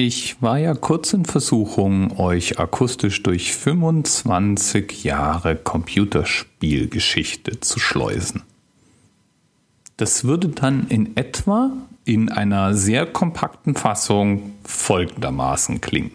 Ich war ja kurz in Versuchung, euch akustisch durch 25 Jahre Computerspielgeschichte zu schleusen. Das würde dann in etwa in einer sehr kompakten Fassung folgendermaßen klingen.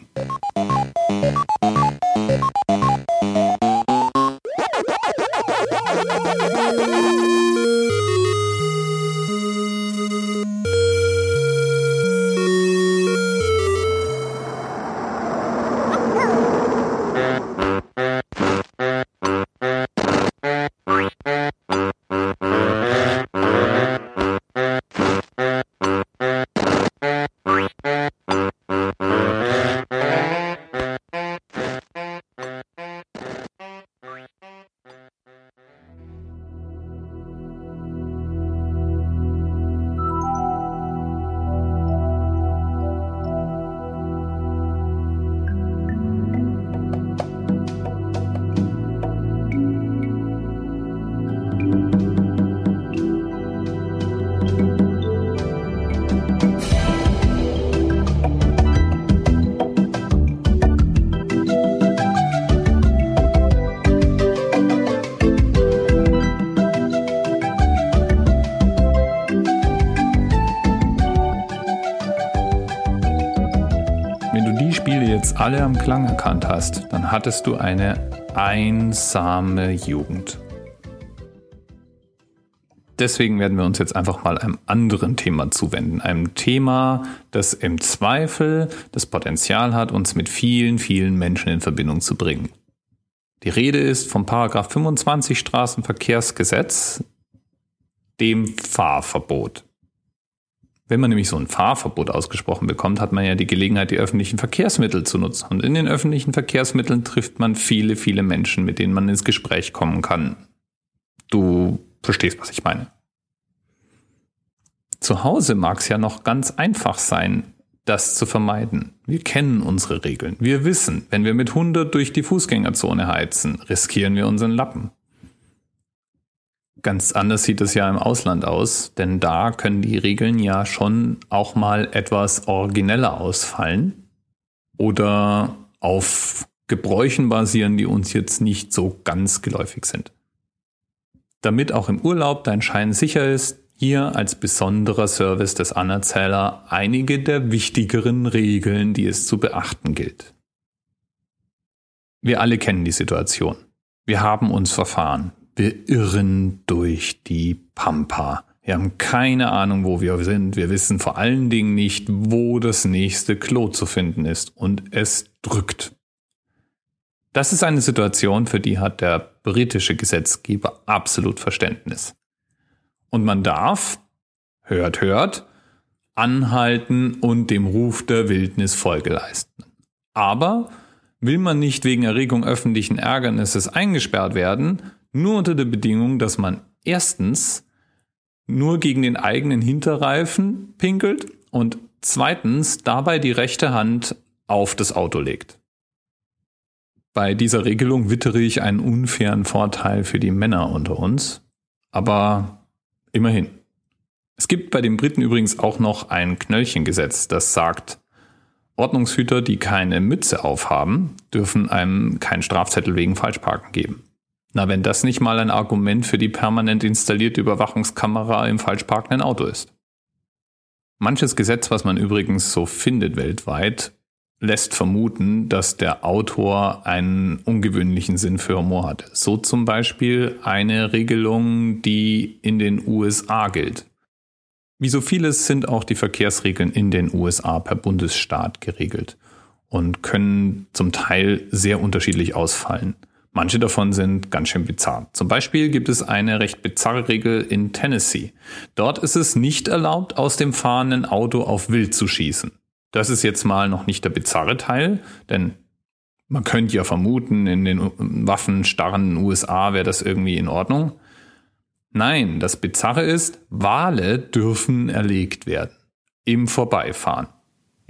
Alle am Klang erkannt hast, dann hattest du eine einsame Jugend. Deswegen werden wir uns jetzt einfach mal einem anderen Thema zuwenden. Einem Thema, das im Zweifel das Potenzial hat, uns mit vielen, vielen Menschen in Verbindung zu bringen. Die Rede ist vom Paragraph 25 Straßenverkehrsgesetz, dem Fahrverbot. Wenn man nämlich so ein Fahrverbot ausgesprochen bekommt, hat man ja die Gelegenheit, die öffentlichen Verkehrsmittel zu nutzen. Und in den öffentlichen Verkehrsmitteln trifft man viele, viele Menschen, mit denen man ins Gespräch kommen kann. Du verstehst, was ich meine. Zu Hause mag es ja noch ganz einfach sein, das zu vermeiden. Wir kennen unsere Regeln. Wir wissen, wenn wir mit 100 durch die Fußgängerzone heizen, riskieren wir unseren Lappen. Ganz anders sieht es ja im Ausland aus, denn da können die Regeln ja schon auch mal etwas origineller ausfallen oder auf Gebräuchen basieren, die uns jetzt nicht so ganz geläufig sind. Damit auch im Urlaub dein Schein sicher ist, hier als besonderer Service des Anerzähler einige der wichtigeren Regeln, die es zu beachten gilt. Wir alle kennen die Situation. Wir haben uns verfahren. Wir irren durch die Pampa. Wir haben keine Ahnung, wo wir sind. Wir wissen vor allen Dingen nicht, wo das nächste Klo zu finden ist. Und es drückt. Das ist eine Situation, für die hat der britische Gesetzgeber absolut Verständnis. Und man darf, hört, hört, anhalten und dem Ruf der Wildnis Folge leisten. Aber will man nicht wegen Erregung öffentlichen Ärgernisses eingesperrt werden, nur unter der Bedingung, dass man erstens nur gegen den eigenen Hinterreifen pinkelt und zweitens dabei die rechte Hand auf das Auto legt. Bei dieser Regelung wittere ich einen unfairen Vorteil für die Männer unter uns, aber immerhin. Es gibt bei den Briten übrigens auch noch ein Knöllchengesetz, das sagt, Ordnungshüter, die keine Mütze aufhaben, dürfen einem keinen Strafzettel wegen Falschparken geben. Na, wenn das nicht mal ein Argument für die permanent installierte Überwachungskamera im falsch parkenden Auto ist. Manches Gesetz, was man übrigens so findet weltweit, lässt vermuten, dass der Autor einen ungewöhnlichen Sinn für Humor hatte. So zum Beispiel eine Regelung, die in den USA gilt. Wie so vieles sind auch die Verkehrsregeln in den USA per Bundesstaat geregelt und können zum Teil sehr unterschiedlich ausfallen. Manche davon sind ganz schön bizarr. Zum Beispiel gibt es eine recht bizarre Regel in Tennessee. Dort ist es nicht erlaubt, aus dem fahrenden Auto auf Wild zu schießen. Das ist jetzt mal noch nicht der bizarre Teil, denn man könnte ja vermuten, in den waffenstarren USA wäre das irgendwie in Ordnung. Nein, das Bizarre ist, Wale dürfen erlegt werden. Im Vorbeifahren.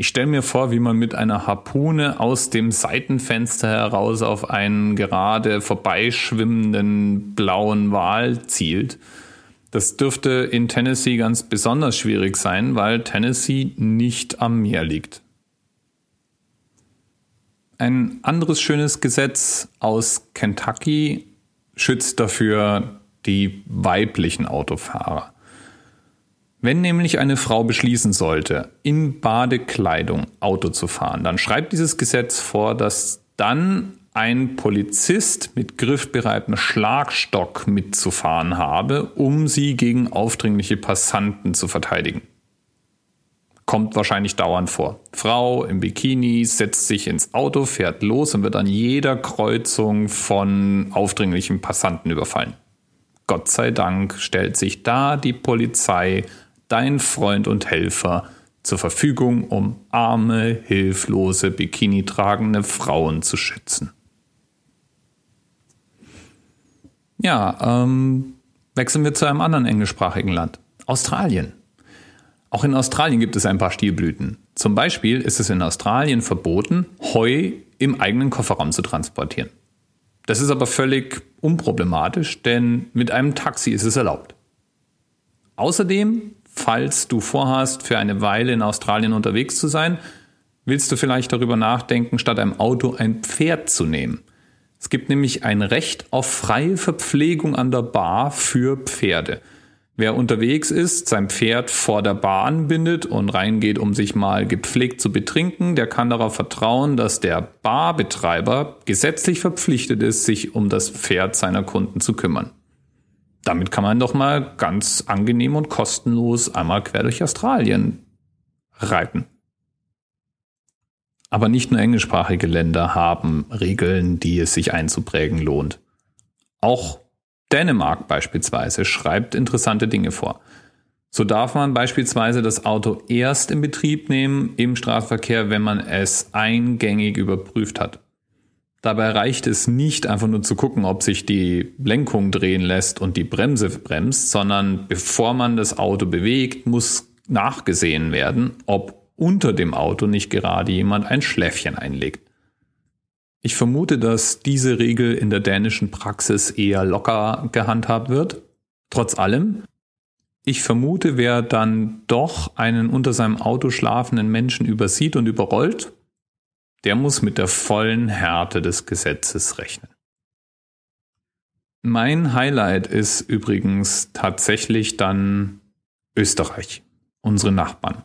Ich stelle mir vor, wie man mit einer Harpune aus dem Seitenfenster heraus auf einen gerade vorbeischwimmenden blauen Wal zielt. Das dürfte in Tennessee ganz besonders schwierig sein, weil Tennessee nicht am Meer liegt. Ein anderes schönes Gesetz aus Kentucky schützt dafür die weiblichen Autofahrer. Wenn nämlich eine Frau beschließen sollte, in Badekleidung Auto zu fahren, dann schreibt dieses Gesetz vor, dass dann ein Polizist mit griffbereitem Schlagstock mitzufahren habe, um sie gegen aufdringliche Passanten zu verteidigen. Kommt wahrscheinlich dauernd vor. Frau im Bikini setzt sich ins Auto, fährt los und wird an jeder Kreuzung von aufdringlichen Passanten überfallen. Gott sei Dank stellt sich da die Polizei, dein Freund und Helfer, zur Verfügung, um arme, hilflose, Bikini tragende Frauen zu schützen. Ja, ähm, wechseln wir zu einem anderen englischsprachigen Land. Australien. Auch in Australien gibt es ein paar Stilblüten. Zum Beispiel ist es in Australien verboten, Heu im eigenen Kofferraum zu transportieren. Das ist aber völlig unproblematisch, denn mit einem Taxi ist es erlaubt. Außerdem, falls du vorhast, für eine Weile in Australien unterwegs zu sein, willst du vielleicht darüber nachdenken, statt einem Auto ein Pferd zu nehmen. Es gibt nämlich ein Recht auf freie Verpflegung an der Bar für Pferde. Wer unterwegs ist, sein Pferd vor der Bar anbindet und reingeht, um sich mal gepflegt zu betrinken, der kann darauf vertrauen, dass der Barbetreiber gesetzlich verpflichtet ist, sich um das Pferd seiner Kunden zu kümmern. Damit kann man doch mal ganz angenehm und kostenlos einmal quer durch Australien reiten. Aber nicht nur englischsprachige Länder haben Regeln, die es sich einzuprägen lohnt. Auch Dänemark beispielsweise schreibt interessante Dinge vor. So darf man beispielsweise das Auto erst in Betrieb nehmen im Straßenverkehr, wenn man es eingängig überprüft hat. Dabei reicht es nicht einfach nur zu gucken, ob sich die Lenkung drehen lässt und die Bremse bremst, sondern bevor man das Auto bewegt, muss nachgesehen werden, ob unter dem Auto nicht gerade jemand ein Schläfchen einlegt. Ich vermute, dass diese Regel in der dänischen Praxis eher locker gehandhabt wird. Trotz allem, ich vermute, wer dann doch einen unter seinem Auto schlafenden Menschen übersieht und überrollt, der muss mit der vollen Härte des Gesetzes rechnen. Mein Highlight ist übrigens tatsächlich dann Österreich, unsere Nachbarn.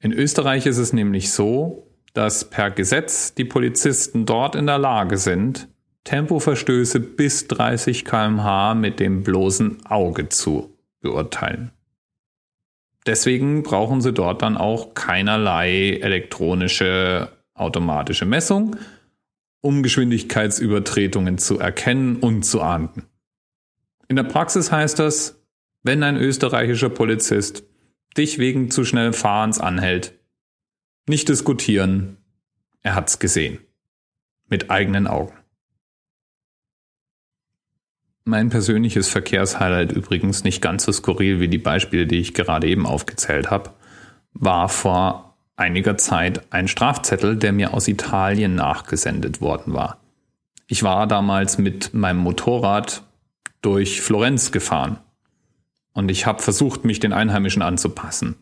In Österreich ist es nämlich so, dass per Gesetz die Polizisten dort in der Lage sind, Tempoverstöße bis 30 kmh mit dem bloßen Auge zu beurteilen. Deswegen brauchen sie dort dann auch keinerlei elektronische automatische Messung, um Geschwindigkeitsübertretungen zu erkennen und zu ahnden. In der Praxis heißt das, wenn ein österreichischer Polizist dich wegen zu schnellen Fahrens anhält, nicht diskutieren. Er hat's gesehen. Mit eigenen Augen. Mein persönliches Verkehrshighlight übrigens nicht ganz so skurril wie die Beispiele, die ich gerade eben aufgezählt habe, war vor einiger Zeit ein Strafzettel, der mir aus Italien nachgesendet worden war. Ich war damals mit meinem Motorrad durch Florenz gefahren und ich habe versucht, mich den Einheimischen anzupassen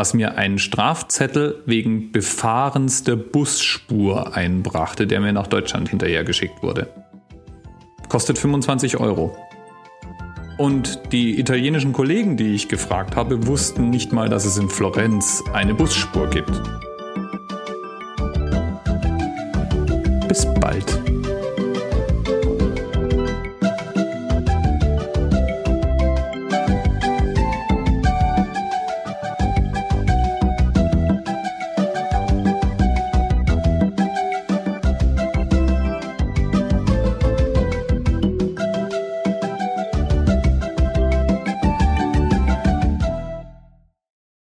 was mir einen Strafzettel wegen Befahrens der Busspur einbrachte, der mir nach Deutschland hinterhergeschickt wurde. Kostet 25 Euro. Und die italienischen Kollegen, die ich gefragt habe, wussten nicht mal, dass es in Florenz eine Busspur gibt. Bis bald.